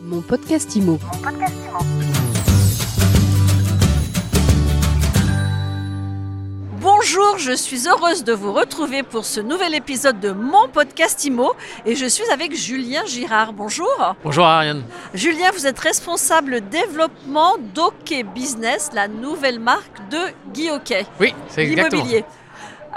Mon podcast IMO. Bonjour, je suis heureuse de vous retrouver pour ce nouvel épisode de mon podcast IMO et je suis avec Julien Girard. Bonjour. Bonjour Ariane. Julien, vous êtes responsable développement d'Ok Business, la nouvelle marque de Guy Hockey. Oui, c'est exactement. L'immobilier.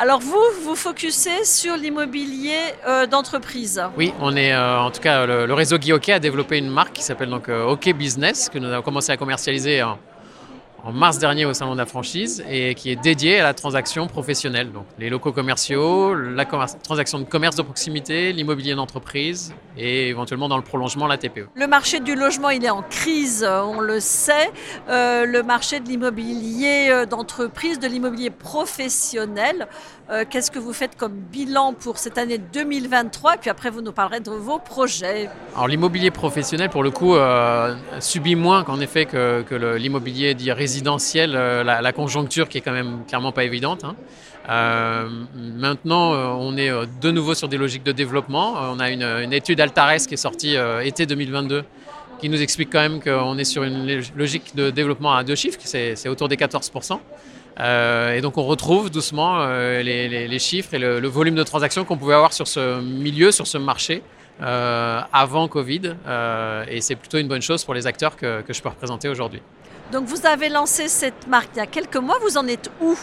Alors vous, vous focussez sur l'immobilier euh, d'entreprise. Oui, on est euh, en tout cas le, réseau Guy Hockey a développé une marque qui s'appelle donc euh, Hockey Business que nous avons commencé à commercialiser en, en mars dernier au salon de la franchise et qui est dédiée à la transaction professionnelle. Donc les locaux commerciaux, la transaction de commerce de proximité, l'immobilier d'entreprise et éventuellement dans le prolongement la TPE. Le marché du logement, il est en crise, on le sait. Euh, le marché de l'immobilier euh, d'entreprise, de l'immobilier professionnel, euh, qu'est-ce que vous faites comme bilan pour cette année 2023 Et puis après, vous nous parlerez de vos projets. Alors l'immobilier professionnel, pour le coup, euh, subit moins qu'en effet que, l'immobilier dit résidentiel, euh, la, conjoncture qui est quand même clairement pas évidente. hein. Euh, maintenant, euh, on est de nouveau sur des logiques de développement. On a une, étude Altares qui est sortie euh, été 2022 qui nous explique quand même qu'on est sur une logique de développement à deux chiffres, c'est autour des 14%. Euh, et donc on retrouve doucement les, chiffres et le, volume de transactions qu'on pouvait avoir sur ce milieu, sur ce marché avant Covid. Euh, et c'est plutôt une bonne chose pour les acteurs que, que je peux représenter aujourd'hui. Donc vous avez lancé cette marque il y a quelques mois, vous en êtes où?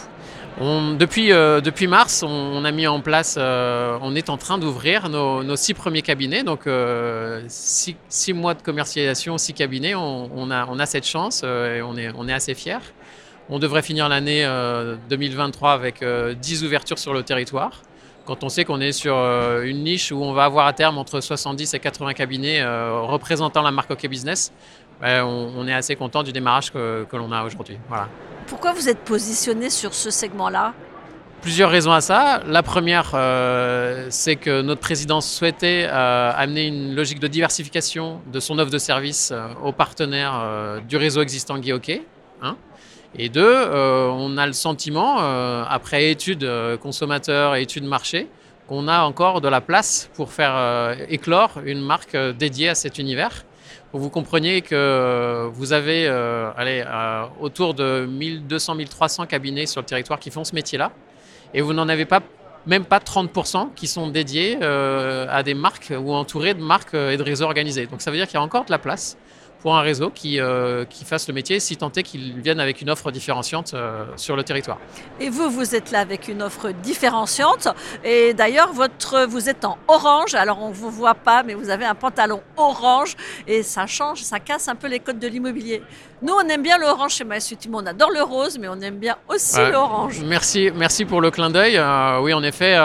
On- depuis, euh, depuis mars, on, on a mis en place, euh, on est en train d'ouvrir nos, nos six premiers cabinets. Donc, euh, six, six mois de commercialisation, six cabinets. On, on a, on a cette chance euh, et on est, on est assez fiers. On devrait finir l'année euh, 2023 avec euh, 10 ouvertures sur le territoire. Quand on sait qu'on est sur euh, une niche où on va avoir à terme entre 70 et 80 cabinets euh, représentant la marque OK Business, ben, on, est assez content du démarrage que, que l'on a aujourd'hui. Voilà. Pourquoi vous êtes positionné sur ce segment-là? Plusieurs raisons à ça. La première, euh, c'est que notre présidence souhaitait euh, amener une logique de diversification de son offre de services euh, aux partenaires du réseau existant Guy Hockey, hein. Et deux, euh, on a le sentiment, euh, après études euh, consommateurs et études marché, qu'on a encore de la place pour faire éclore une marque dédiée à cet univers. Vous compreniez que vous avez allez, autour de 1200-1300 cabinets sur le territoire qui font ce métier-là et vous n'en avez pas même pas 30% qui sont dédiés à des marques ou entourés de marques et de réseaux organisés. Donc ça veut dire qu'il y a encore de la place pour un réseau qui, euh, qui fasse le métier, si tant est qu'il vienne avec une offre différenciante euh, sur le territoire. Et vous, vous êtes là avec une offre différenciante. Et d'ailleurs, votre, vous êtes en orange. Alors, on ne vous voit pas, mais vous avez un pantalon orange. Et ça change, ça casse un peu les codes de l'immobilier. Nous, on aime bien l'orange chez Massutimo. On adore le rose, mais on aime bien aussi l'orange. Merci, merci pour le clin d'œil. Euh, oui, en effet,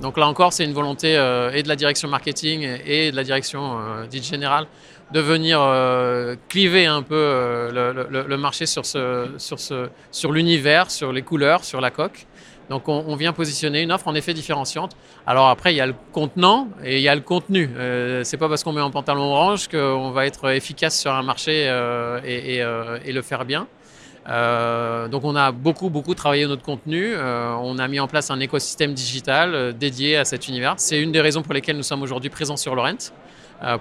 donc là encore, c'est une volonté et de la direction marketing et de la direction dite générale de venir euh, cliver un peu euh, le, marché sur, ce, sur, ce, sur l'univers, sur les couleurs, sur la coque. Donc on, vient positionner une offre en effet différenciante. Alors après, il y a le contenant et il y a le contenu. Euh, c'est pas parce qu'on met un pantalon orange qu'on va être efficace sur un marché euh, et, et, le faire bien. Donc on a beaucoup beaucoup travaillé notre contenu. On a mis en place un écosystème digital dédié à cet univers. C'est une des raisons pour lesquelles nous sommes aujourd'hui présents sur Laurent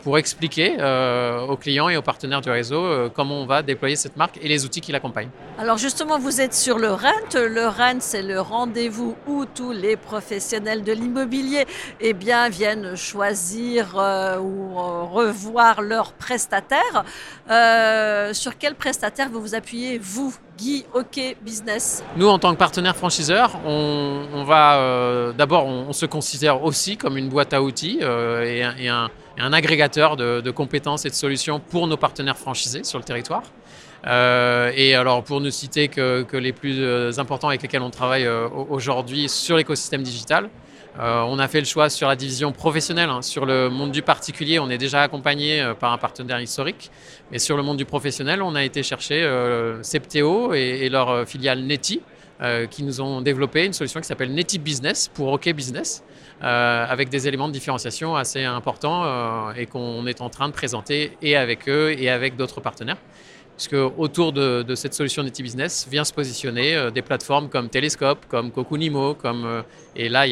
pour expliquer euh, aux clients et aux partenaires du réseau euh, comment on va déployer cette marque et les outils qui l'accompagnent. Alors justement, vous êtes sur le Rent. Le Rent, c'est le rendez-vous où tous les professionnels de l'immobilier eh bien, viennent choisir euh, ou euh, revoir leurs prestataires. Euh, sur quel prestataire vous vous appuyez, vous, Guy Hockey Business? Nous, en tant que partenaire franchiseur, on, on va euh, d'abord, on, on se considère aussi comme une boîte à outils euh, et, un, et un- et un agrégateur de, compétences et de solutions pour nos partenaires franchisés sur le territoire. Euh, et alors, pour ne citer que, les plus euh, importants avec lesquels on travaille euh, au- aujourd'hui sur l'écosystème digital, on a fait le choix sur la division professionnelle. hein. Sur le monde du particulier, on est déjà accompagné par un partenaire historique. Mais sur le monde du professionnel, on a été chercher Septéo et, et leur filiale Neti, qui nous ont développé une solution qui s'appelle Neti Business pour OK Business, euh, avec des éléments de différenciation assez importants euh, et qu'on est en train de présenter et avec eux et avec d'autres partenaires. Puisque autour de, cette solution Neti Business vient se positionner euh, des plateformes comme Telescope, comme Cocoonimo, comme, euh, et là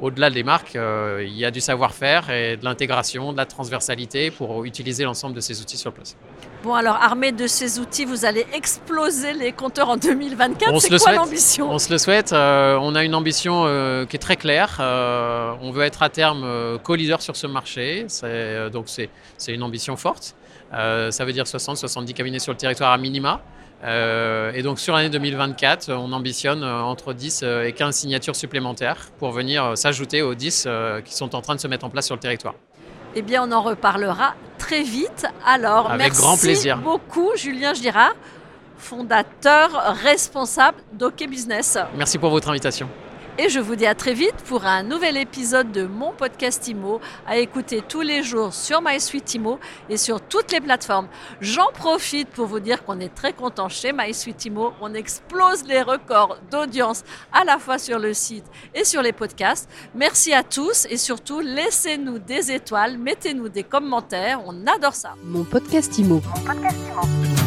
au-delà des marques, euh, il y a du savoir-faire et de l'intégration, de la transversalité pour utiliser l'ensemble de ces outils sur place. Bon, alors, armé de ces outils, vous allez exploser les compteurs en 2024. C'est quoi l'ambition? On se le souhaite. Euh, on a une ambition euh, qui est très claire. on veut être à terme co-leader sur ce marché. donc, c'est une ambition forte. Ça veut dire 60-70 cabinets sur le territoire à minima. Euh, et donc sur l'année 2024, on ambitionne euh, entre 10 euh, et 15 signatures supplémentaires pour venir s'ajouter aux 10 qui sont en train de se mettre en place sur le territoire. Eh bien, on en reparlera très vite. Alors, Avec merci grand plaisir. beaucoup, Julien Girard, fondateur, responsable d'OK Business. Merci pour votre invitation. Et je vous dis à très vite pour un nouvel épisode de mon podcast IMO à écouter tous les jours sur MySuite IMO et sur toutes les plateformes. J'en profite pour vous dire qu'on est très content chez MySuite IMO. On explose les records d'audience à la fois sur le site et sur les podcasts. Merci à tous et surtout laissez-nous des étoiles, mettez-nous des commentaires. On adore ça. Mon podcast IMO. Mon podcast IMO.